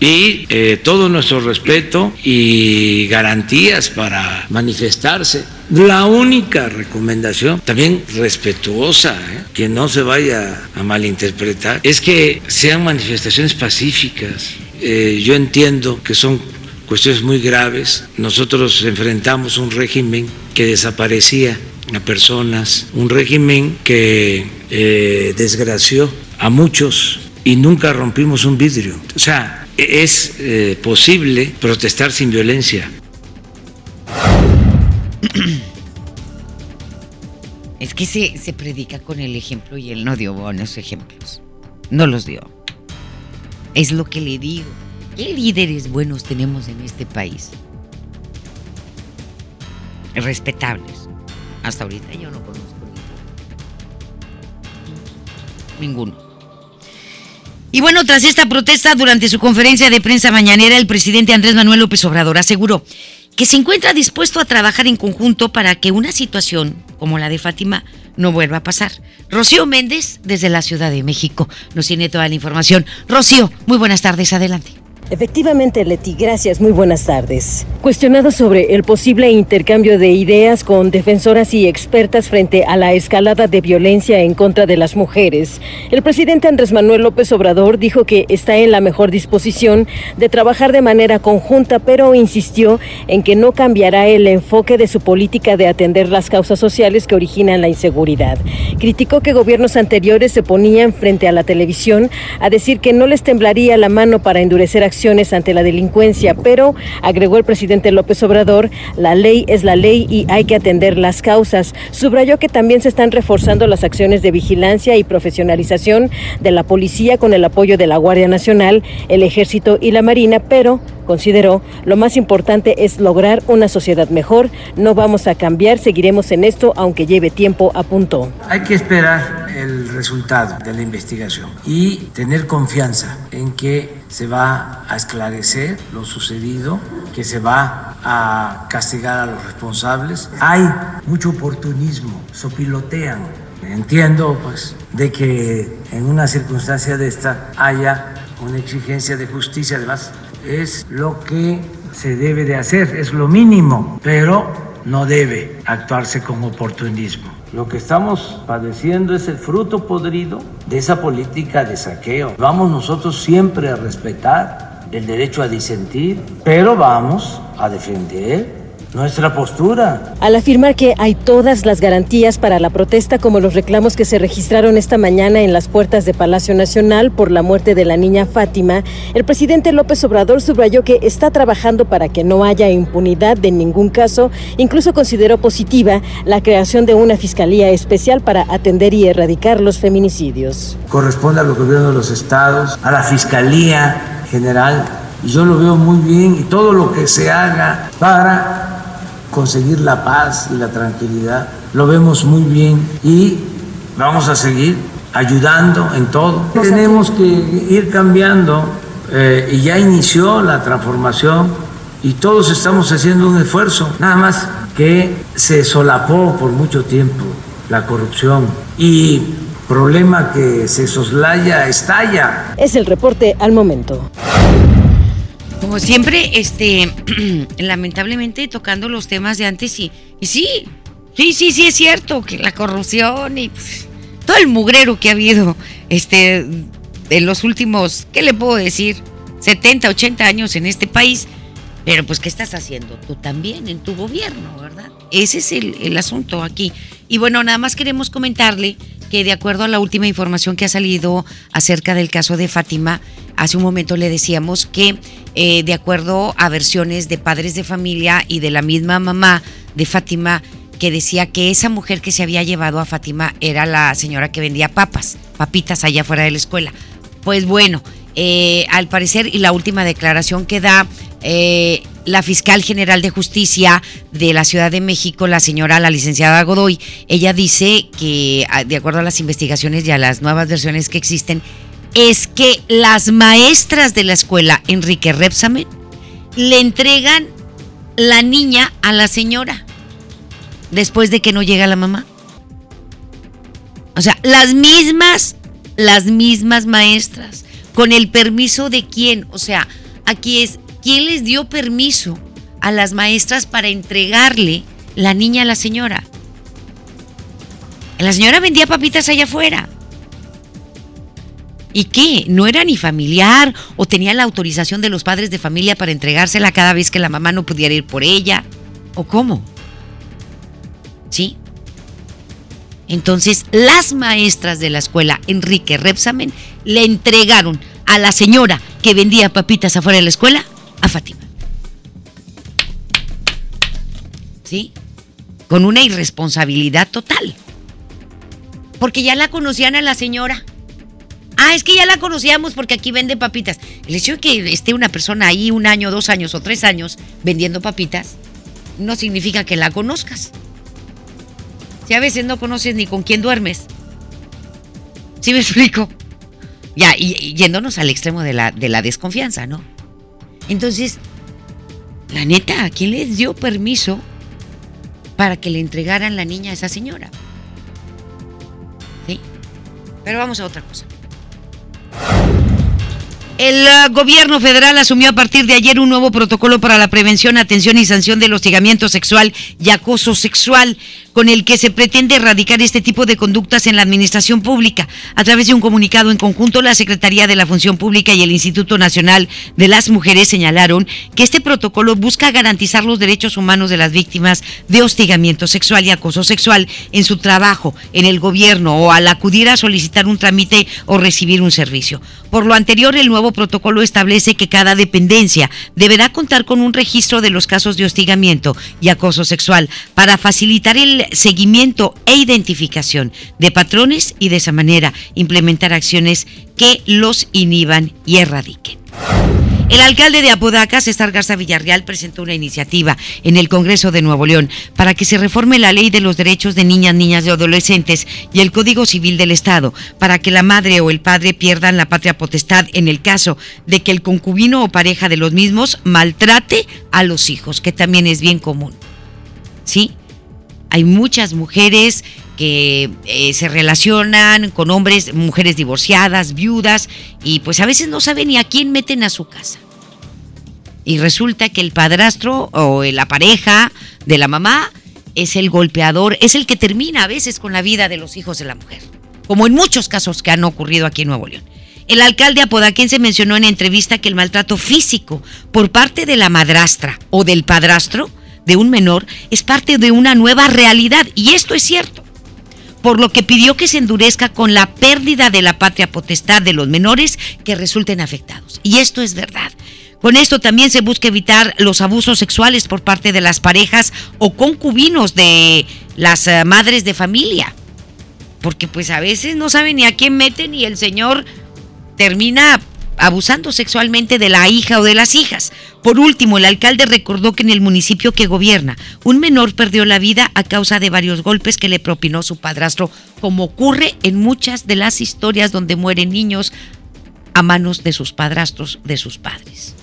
Y eh, todo nuestro respeto y garantías para manifestarse. La única recomendación, también respetuosa, ¿eh? que no se vaya a malinterpretar, es que sean manifestaciones pacíficas. Eh, yo entiendo que son cuestiones muy graves. Nosotros enfrentamos un régimen que desaparecía a personas, un régimen que eh, desgració a muchos y nunca rompimos un vidrio. O sea, es eh, posible protestar sin violencia. [clears throat] Es que se, se predica con el ejemplo y él no dio buenos ejemplos. No los dio. Es lo que le digo. ¿Qué líderes buenos tenemos en este país? Respetables. Hasta ahorita yo no conozco ninguno. Y bueno, tras esta protesta, durante su conferencia de prensa mañanera, el presidente Andrés Manuel López Obrador aseguró que se encuentra dispuesto a trabajar en conjunto para que una situación como la de Fátima no vuelva a pasar. Rocío Méndez, desde la Ciudad de México, nos tiene toda la información. Rocío, muy buenas tardes, adelante. Efectivamente, Leti, gracias, muy buenas tardes. Cuestionado sobre el posible intercambio de ideas con defensoras y expertas frente a la escalada de violencia en contra de las mujeres, el presidente Andrés Manuel López Obrador dijo que está en la mejor disposición de trabajar de manera conjunta, pero insistió en que no cambiará el enfoque de su política de atender las causas sociales que originan la inseguridad. Criticó que gobiernos anteriores se ponían frente a la televisión a decir que no les temblaría la mano para endurecer acciones ante la delincuencia, pero, agregó el presidente López Obrador, la ley es la ley y hay que atender las causas. Subrayó que también se están reforzando las acciones de vigilancia y profesionalización de la policía con el apoyo de la Guardia Nacional, el Ejército y la Marina, pero consideró lo más importante es lograr una sociedad mejor. No vamos a cambiar, seguiremos en esto aunque lleve tiempo, apuntó. Hay que esperar el resultado de la investigación y tener confianza en que se va a esclarecer lo sucedido, que se va a castigar a los responsables. Hay mucho oportunismo, sopilotean. Entiendo pues de que en una circunstancia de esta haya una exigencia de justicia, además es lo que se debe de hacer, es lo mínimo, pero no debe actuarse con oportunismo. Lo que estamos padeciendo es el fruto podrido de esa política de saqueo. Vamos nosotros siempre a respetar el derecho a disentir, pero vamos a defender nuestra postura. Al afirmar que hay todas las garantías para la protesta, como los reclamos que se registraron esta mañana en las puertas de Palacio Nacional por la muerte de la niña Fátima, el presidente López Obrador subrayó que está trabajando para que no haya impunidad de ningún caso. Incluso consideró positiva la creación de una fiscalía especial para atender y erradicar los feminicidios. Corresponde a los gobiernos de los estados, a la Fiscalía General, y yo lo veo muy bien, y todo lo que se haga para conseguir la paz y la tranquilidad. Lo vemos muy bien y vamos a seguir ayudando en todo. Tenemos que ir cambiando eh, y ya inició la transformación y todos estamos haciendo un esfuerzo, nada más que se solapó por mucho tiempo la corrupción y problema que se soslaya estalla. Es el reporte al momento. Como siempre, este, [clears throat] lamentablemente tocando los temas de antes y, y sí, sí, sí, sí es cierto que la corrupción y pues, todo el mugrero que ha habido, este, en los últimos, ¿qué le puedo decir? 70, 80 años en este país. Pero pues, ¿qué estás haciendo tú también en tu gobierno, verdad? Ese es el, asunto aquí. Y bueno, nada más queremos comentarle que de acuerdo a la última información que ha salido acerca del caso de Fátima, hace un momento le decíamos que eh, de acuerdo a versiones de padres de familia y de la misma mamá de Fátima, que decía que esa mujer que se había llevado a Fátima era la señora que vendía papas, papitas allá fuera de la escuela. Pues bueno, eh, al parecer, y la última declaración que da eh, la fiscal general de justicia de la Ciudad de México, la señora, la licenciada Godoy, ella dice que, ah, de acuerdo a las investigaciones y a las nuevas versiones que existen, es que las maestras de la escuela, Enrique Repsamen, le entregan la niña a la señora después de que no llega la mamá. O sea, las mismas, las mismas maestras, con el permiso de quién. O sea, aquí es, ¿quién les dio permiso a las maestras para entregarle la niña a la señora? La señora vendía papitas allá afuera. ¿Y qué? ¿No era ni familiar o tenía la autorización de los padres de familia para entregársela cada vez que la mamá no pudiera ir por ella? ¿O cómo? ¿Sí? Entonces, las maestras de la escuela Enrique Repsamen le entregaron a la señora que vendía papitas afuera de la escuela a Fátima. ¿Sí? Con una irresponsabilidad total. Porque ya la conocían a la señora. Ah, es que ya la conocíamos porque aquí vende papitas. El hecho de que esté una persona ahí un año, dos años o tres años vendiendo papitas no significa que la conozcas. Si a veces no conoces ni con quién duermes. ¿Sí me explico? Ya, y, yéndonos al extremo de la, de la desconfianza, ¿no? Entonces, la neta, ¿a quién les dio permiso para que le entregaran la niña a esa señora? ¿Sí? Pero vamos a otra cosa. El uh, gobierno federal asumió a partir de ayer un nuevo protocolo para la prevención, atención y sanción del hostigamiento sexual y acoso sexual. con el que se pretende erradicar este tipo de conductas en la administración pública. A través de un comunicado en conjunto, la Secretaría de la Función Pública y el Instituto Nacional de las Mujeres señalaron que este protocolo busca garantizar los derechos humanos de las víctimas de hostigamiento sexual y acoso sexual en su trabajo, en el gobierno o al acudir a solicitar un trámite o recibir un servicio. Por lo anterior, el nuevo protocolo establece que cada dependencia deberá contar con un registro de los casos de hostigamiento y acoso sexual para facilitar el seguimiento e identificación de patrones y de esa manera implementar acciones que los inhiban y erradiquen. El alcalde de Apodaca, César Garza Villarreal, presentó una iniciativa en el Congreso de Nuevo León para que se reforme la ley de los derechos de niñas, niñas y adolescentes y el Código Civil del Estado para que la madre o el padre pierdan la patria potestad en el caso de que el concubino o pareja de los mismos maltrate a los hijos, que también es bien común. ¿Sí? Hay muchas mujeres que eh, se relacionan con hombres, mujeres divorciadas, viudas, y pues a veces no saben ni a quién meten a su casa. Y resulta que el padrastro o la pareja de la mamá es el golpeador, es el que termina a veces con la vida de los hijos de la mujer, como en muchos casos que han ocurrido aquí en Nuevo León. El alcalde apodaquense mencionó en entrevista que el maltrato físico por parte de la madrastra o del padrastro de un menor es parte de una nueva realidad, y esto es cierto por lo que pidió que se endurezca con la pérdida de la patria potestad de los menores que resulten afectados. Y esto es verdad. Con esto también se busca evitar los abusos sexuales por parte de las parejas o concubinos de las eh, madres de familia. Porque pues a veces no saben ni a quién meten y el señor termina abusando sexualmente de la hija o de las hijas. Por último, el alcalde recordó que en el municipio que gobierna, un menor perdió la vida a causa de varios golpes que le propinó su padrastro, como ocurre en muchas de las historias donde mueren niños a manos de sus padrastros, de sus padres.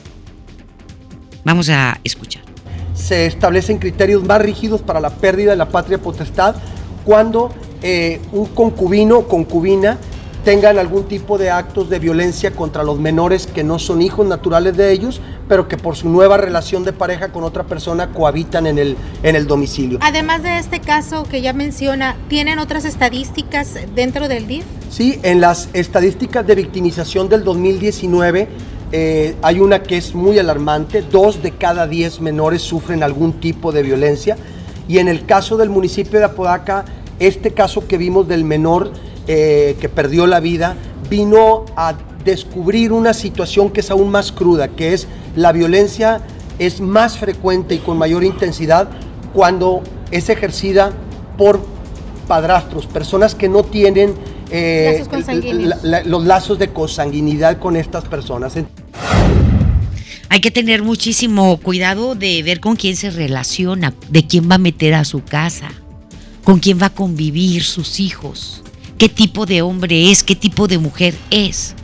Vamos a escuchar. Se establecen criterios más rígidos para la pérdida de la patria potestad cuando eh, un concubino o concubina tengan algún tipo de actos de violencia contra los menores que no son hijos naturales de ellos, pero que por su nueva relación de pareja con otra persona cohabitan en el, en el domicilio. Además de este caso que ya menciona, ¿tienen otras estadísticas dentro del DIF? Sí, en las estadísticas de victimización del 2019 eh, hay una que es muy alarmante, dos de cada diez menores sufren algún tipo de violencia y en el caso del municipio de Apodaca, este caso que vimos del menor eh, que perdió la vida, vino a descubrir una situación que es aún más cruda, que es la violencia es más frecuente y con mayor intensidad cuando es ejercida por padrastros, personas que no tienen eh, los lazos de consanguinidad con estas personas. Hay que tener muchísimo cuidado de ver con quién se relaciona, de quién va a meter a su casa, con quién va a convivir sus hijos qué tipo de hombre es, qué tipo de mujer es.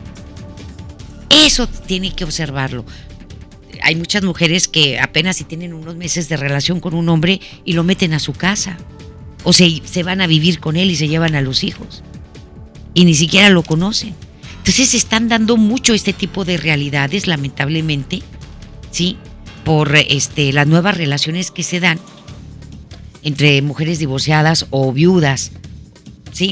Eso tiene que observarlo. Hay muchas mujeres que apenas si tienen unos meses de relación con un hombre y lo meten a su casa. O se, se van a vivir con él y se llevan a los hijos. Y ni siquiera lo conocen. Entonces se están dando mucho este tipo de realidades, lamentablemente, ¿sí? Por este, las nuevas relaciones que se dan entre mujeres divorciadas o viudas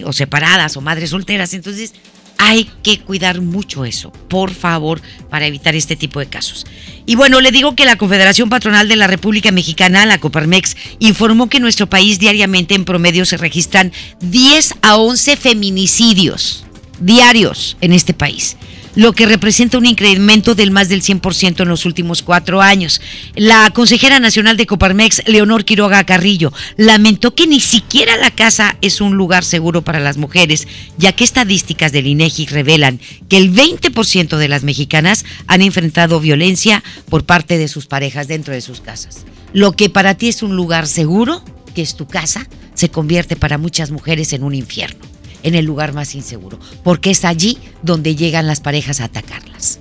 O separadas o madres solteras. Entonces, hay que cuidar mucho eso, por favor, para evitar este tipo de casos. Y bueno, le digo que la Confederación Patronal de la República Mexicana, la Coparmex, informó que en nuestro país diariamente en promedio se registran 10 a 11 feminicidios diarios en este país lo que representa un incremento del más del 100% en los últimos cuatro años. La consejera nacional de Coparmex, Leonor Quiroga Carrillo, lamentó que ni siquiera la casa es un lugar seguro para las mujeres, ya que estadísticas del INEGI revelan que el 20% de las mexicanas han enfrentado violencia por parte de sus parejas dentro de sus casas. Lo que para ti es un lugar seguro, que es tu casa, se convierte para muchas mujeres en un infierno en el lugar más inseguro, porque es allí donde llegan las parejas a atacarlas.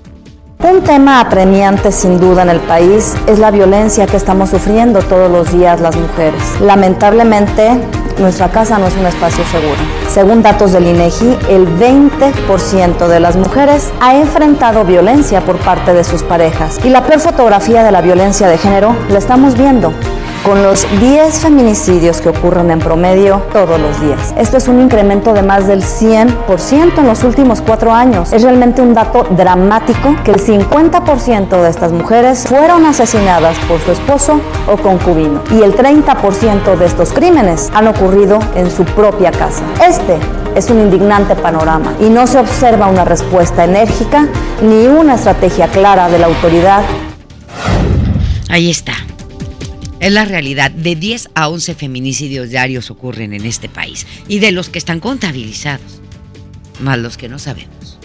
Un tema apremiante sin duda en el país es la violencia que estamos sufriendo todos los días las mujeres. Lamentablemente, nuestra casa no es un espacio seguro. Según datos del INEGI, el 20% de las mujeres ha enfrentado violencia por parte de sus parejas. Y la peor fotografía de la violencia de género la estamos viendo con los 10 feminicidios que ocurren en promedio todos los días. Esto es un incremento de más del 100% en los últimos cuatro años. Es realmente un dato dramático que el 50% de estas mujeres fueron asesinadas por su esposo o concubino y el 30% de estos crímenes han ocurrido en su propia casa. Este es un indignante panorama y no se observa una respuesta enérgica ni una estrategia clara de la autoridad. Ahí está. Es la realidad. De 10 a 11 feminicidios diarios ocurren en este país. Y de los que están contabilizados, más los que no sabemos.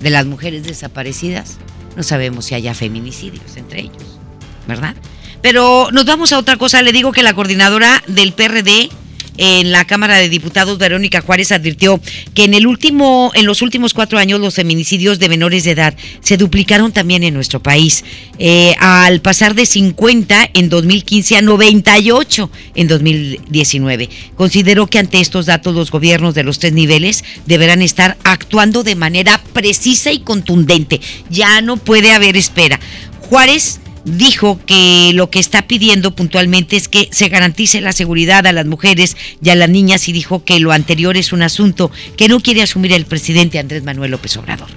De las mujeres desaparecidas, no sabemos si haya feminicidios entre ellos. ¿Verdad? Pero nos vamos a otra cosa. Le digo que la coordinadora del PRD en la Cámara de Diputados, Verónica Juárez, advirtió que en, el último, en los últimos cuatro años los feminicidios de menores de edad se duplicaron también en nuestro país, eh, al pasar de 50 en 2015 a 98 en 2019. Consideró que ante estos datos los gobiernos de los tres niveles deberán estar actuando de manera precisa y contundente. Ya no puede haber espera. Juárez dijo que lo que está pidiendo puntualmente es que se garantice la seguridad a las mujeres y a las niñas y dijo que lo anterior es un asunto que no quiere asumir el presidente Andrés Manuel López Obrador.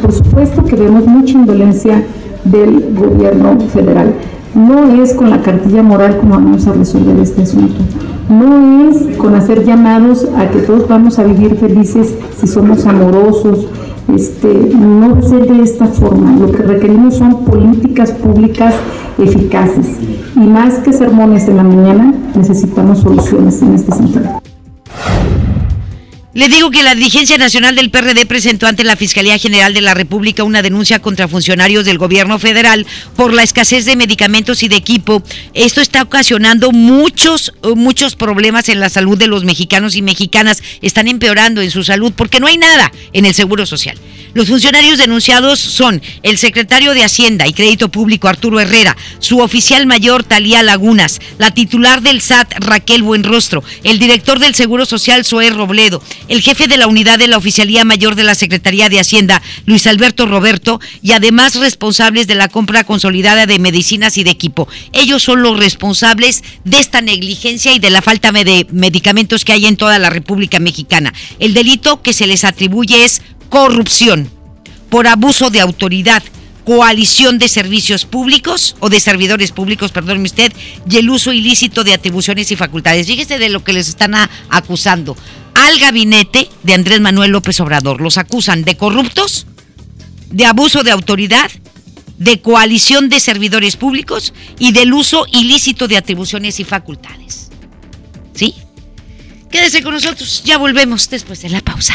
Por supuesto que vemos mucha indolencia del gobierno federal. No es con la cartilla moral como vamos a resolver este asunto. No es con hacer llamados a que todos vamos a vivir felices si somos amorosos, este, no ser de esta forma. Lo que requerimos son políticas públicas eficaces. Y más que sermones en la mañana, necesitamos soluciones en este sentido. Le digo que la dirigencia nacional del PRD presentó ante la Fiscalía General de la República una denuncia contra funcionarios del gobierno federal por la escasez de medicamentos y de equipo. Esto está ocasionando muchos, muchos problemas en la salud de los mexicanos y mexicanas. Están empeorando en su salud porque no hay nada en el Seguro Social. Los funcionarios denunciados son el secretario de Hacienda y Crédito Público Arturo Herrera, su oficial mayor Talía Lagunas, la titular del SAT Raquel Buenrostro, el director del Seguro Social Zoé Robledo, el jefe de la unidad de la Oficialía Mayor de la Secretaría de Hacienda Luis Alberto Roberto y además responsables de la compra consolidada de medicinas y de equipo. Ellos son los responsables de esta negligencia y de la falta de medicamentos que hay en toda la República Mexicana. El delito que se les atribuye es corrupción por abuso de autoridad, coalición de servicios públicos o de servidores públicos, perdóneme usted, y el uso ilícito de atribuciones y facultades. Fíjese de lo que les están acusando. Al gabinete de Andrés Manuel López Obrador los acusan de corruptos, de abuso de autoridad, de coalición de servidores públicos y del uso ilícito de atribuciones y facultades. ¿Sí? Quédese con nosotros, ya volvemos después de la pausa.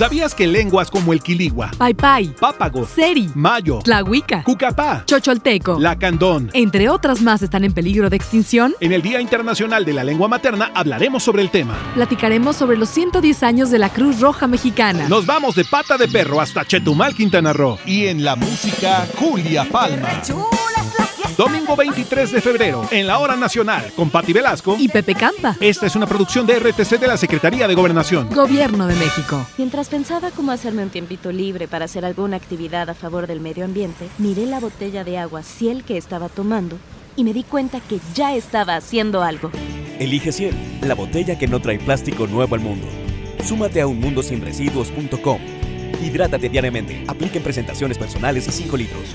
¿Sabías que lenguas como el quiligua, paipai, pápago, seri, mayo, tlahuica, cucapá, chocholteco, lacandón, entre otras más están en peligro de extinción? En el Día Internacional de la Lengua Materna hablaremos sobre el tema. Platicaremos sobre los 110 años de la Cruz Roja Mexicana. Nos vamos de pata de perro hasta Chetumal, Quintana Roo. Y en la música, Julia Palma. Domingo 23 de febrero, en la Hora Nacional, con Patti Velasco y Pepe Campa. Esta es una producción de RTC de la Secretaría de Gobernación. Gobierno de México. Mientras pensaba cómo hacerme un tiempito libre para hacer alguna actividad a favor del medio ambiente, miré la botella de agua Ciel que estaba tomando y me di cuenta que ya estaba haciendo algo. Elige Ciel, la botella que no trae plástico nuevo al mundo. Súmate a unmundosinresiduos.com. Hidrátate diariamente. Apliquen presentaciones personales y 5 litros.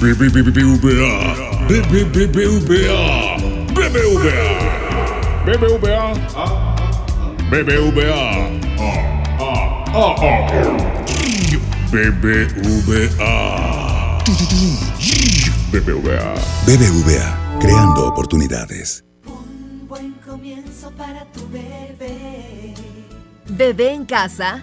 BBVA, BBVA, BBVA, BBVA, BBVA, BBVA, BBVA, BBVA, creando oportunidades. Buen comienzo para tu bebé. Bebé en casa.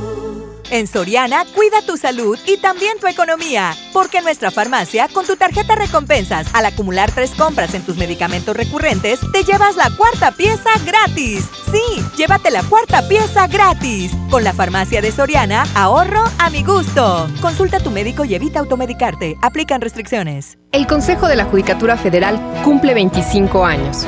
En Soriana, cuida tu salud y también tu economía. Porque en nuestra farmacia, con tu tarjeta recompensas, al acumular tres compras en tus medicamentos recurrentes, te llevas la cuarta pieza gratis. Sí, llévate la cuarta pieza gratis. Con la farmacia de Soriana, ahorro a mi gusto. Consulta a tu médico y evita automedicarte. Aplican restricciones. El Consejo de la Judicatura Federal cumple 25 años.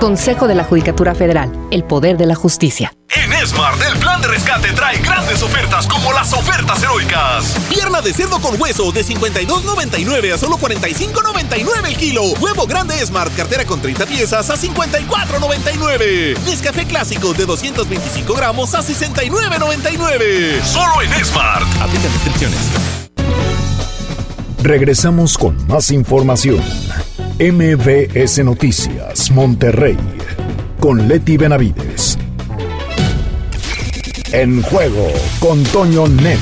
Consejo de la Judicatura Federal, el poder de la justicia. En Smart, el plan de rescate trae grandes ofertas como las ofertas heroicas. Pierna de cerdo con hueso de 52.99 a solo 45.99 el kilo. Huevo grande Smart, cartera con 30 piezas a 54.99. Nescafé clásico de 225 gramos a 69.99. Solo en Smart. Aplica descripciones. Regresamos con más información. MBS Noticias, Monterrey, con Leti Benavides. En juego con Toño Net.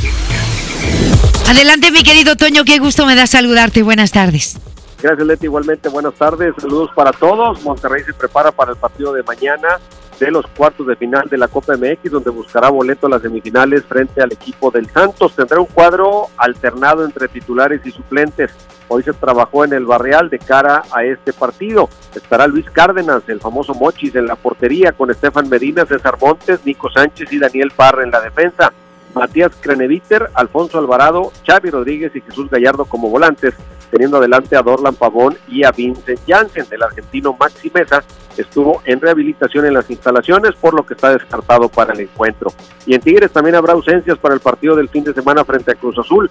Adelante, mi querido Toño, qué gusto me da saludarte. Buenas tardes. Gracias, Leti. Igualmente, buenas tardes. Saludos para todos. Monterrey se prepara para el partido de mañana de los cuartos de final de la Copa MX, donde buscará boleto a las semifinales frente al equipo del Santos. Tendrá un cuadro alternado entre titulares y suplentes. Hoy se trabajó en el Barreal de cara a este partido. Estará Luis Cárdenas, el famoso Mochis, en la portería, con Estefan Medina, César Montes, Nico Sánchez y Daniel Parra en la defensa. Matías Creneviter, Alfonso Alvarado, Xavi Rodríguez y Jesús Gallardo como volantes, teniendo adelante a Dorlan Pavón y a Vincent Janssen. El argentino Maxi Mesa estuvo en rehabilitación en las instalaciones, por lo que está descartado para el encuentro. Y en Tigres también habrá ausencias para el partido del fin de semana frente a Cruz Azul.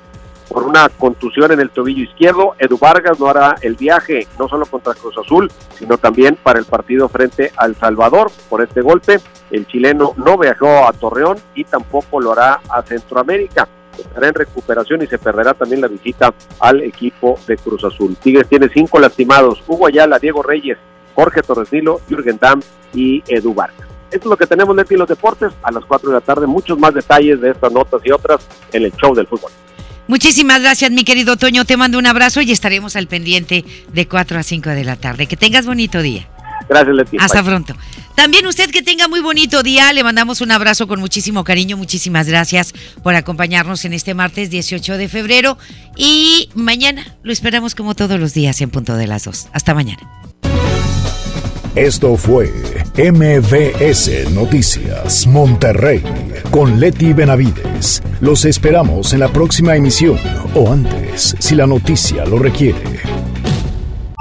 Por una contusión en el tobillo izquierdo, Edu Vargas no hará el viaje, no solo contra Cruz Azul, sino también para el partido frente al Salvador. Por este golpe, el chileno no viajó a Torreón y tampoco lo hará a Centroamérica estará en recuperación y se perderá también la visita al equipo de Cruz Azul. Tigres tiene cinco lastimados, Hugo Ayala, Diego Reyes, Jorge Torres Nilo, Jürgen Damm y Edu Vargas. Esto es lo que tenemos Leti los deportes a las 4 de la tarde. Muchos más detalles de estas notas y otras en el show del fútbol. Muchísimas gracias, mi querido Toño. Te mando un abrazo y estaremos al pendiente de 4 a 5 de la tarde. Que tengas bonito día. Gracias, Leti. Hasta Bye. pronto. También usted que tenga muy bonito día, le mandamos un abrazo con muchísimo cariño. Muchísimas gracias por acompañarnos en este martes 18 de febrero. Y mañana lo esperamos como todos los días en punto de las 2. Hasta mañana. Esto fue MBS Noticias Monterrey con Leti Benavides. Los esperamos en la próxima emisión o antes, si la noticia lo requiere.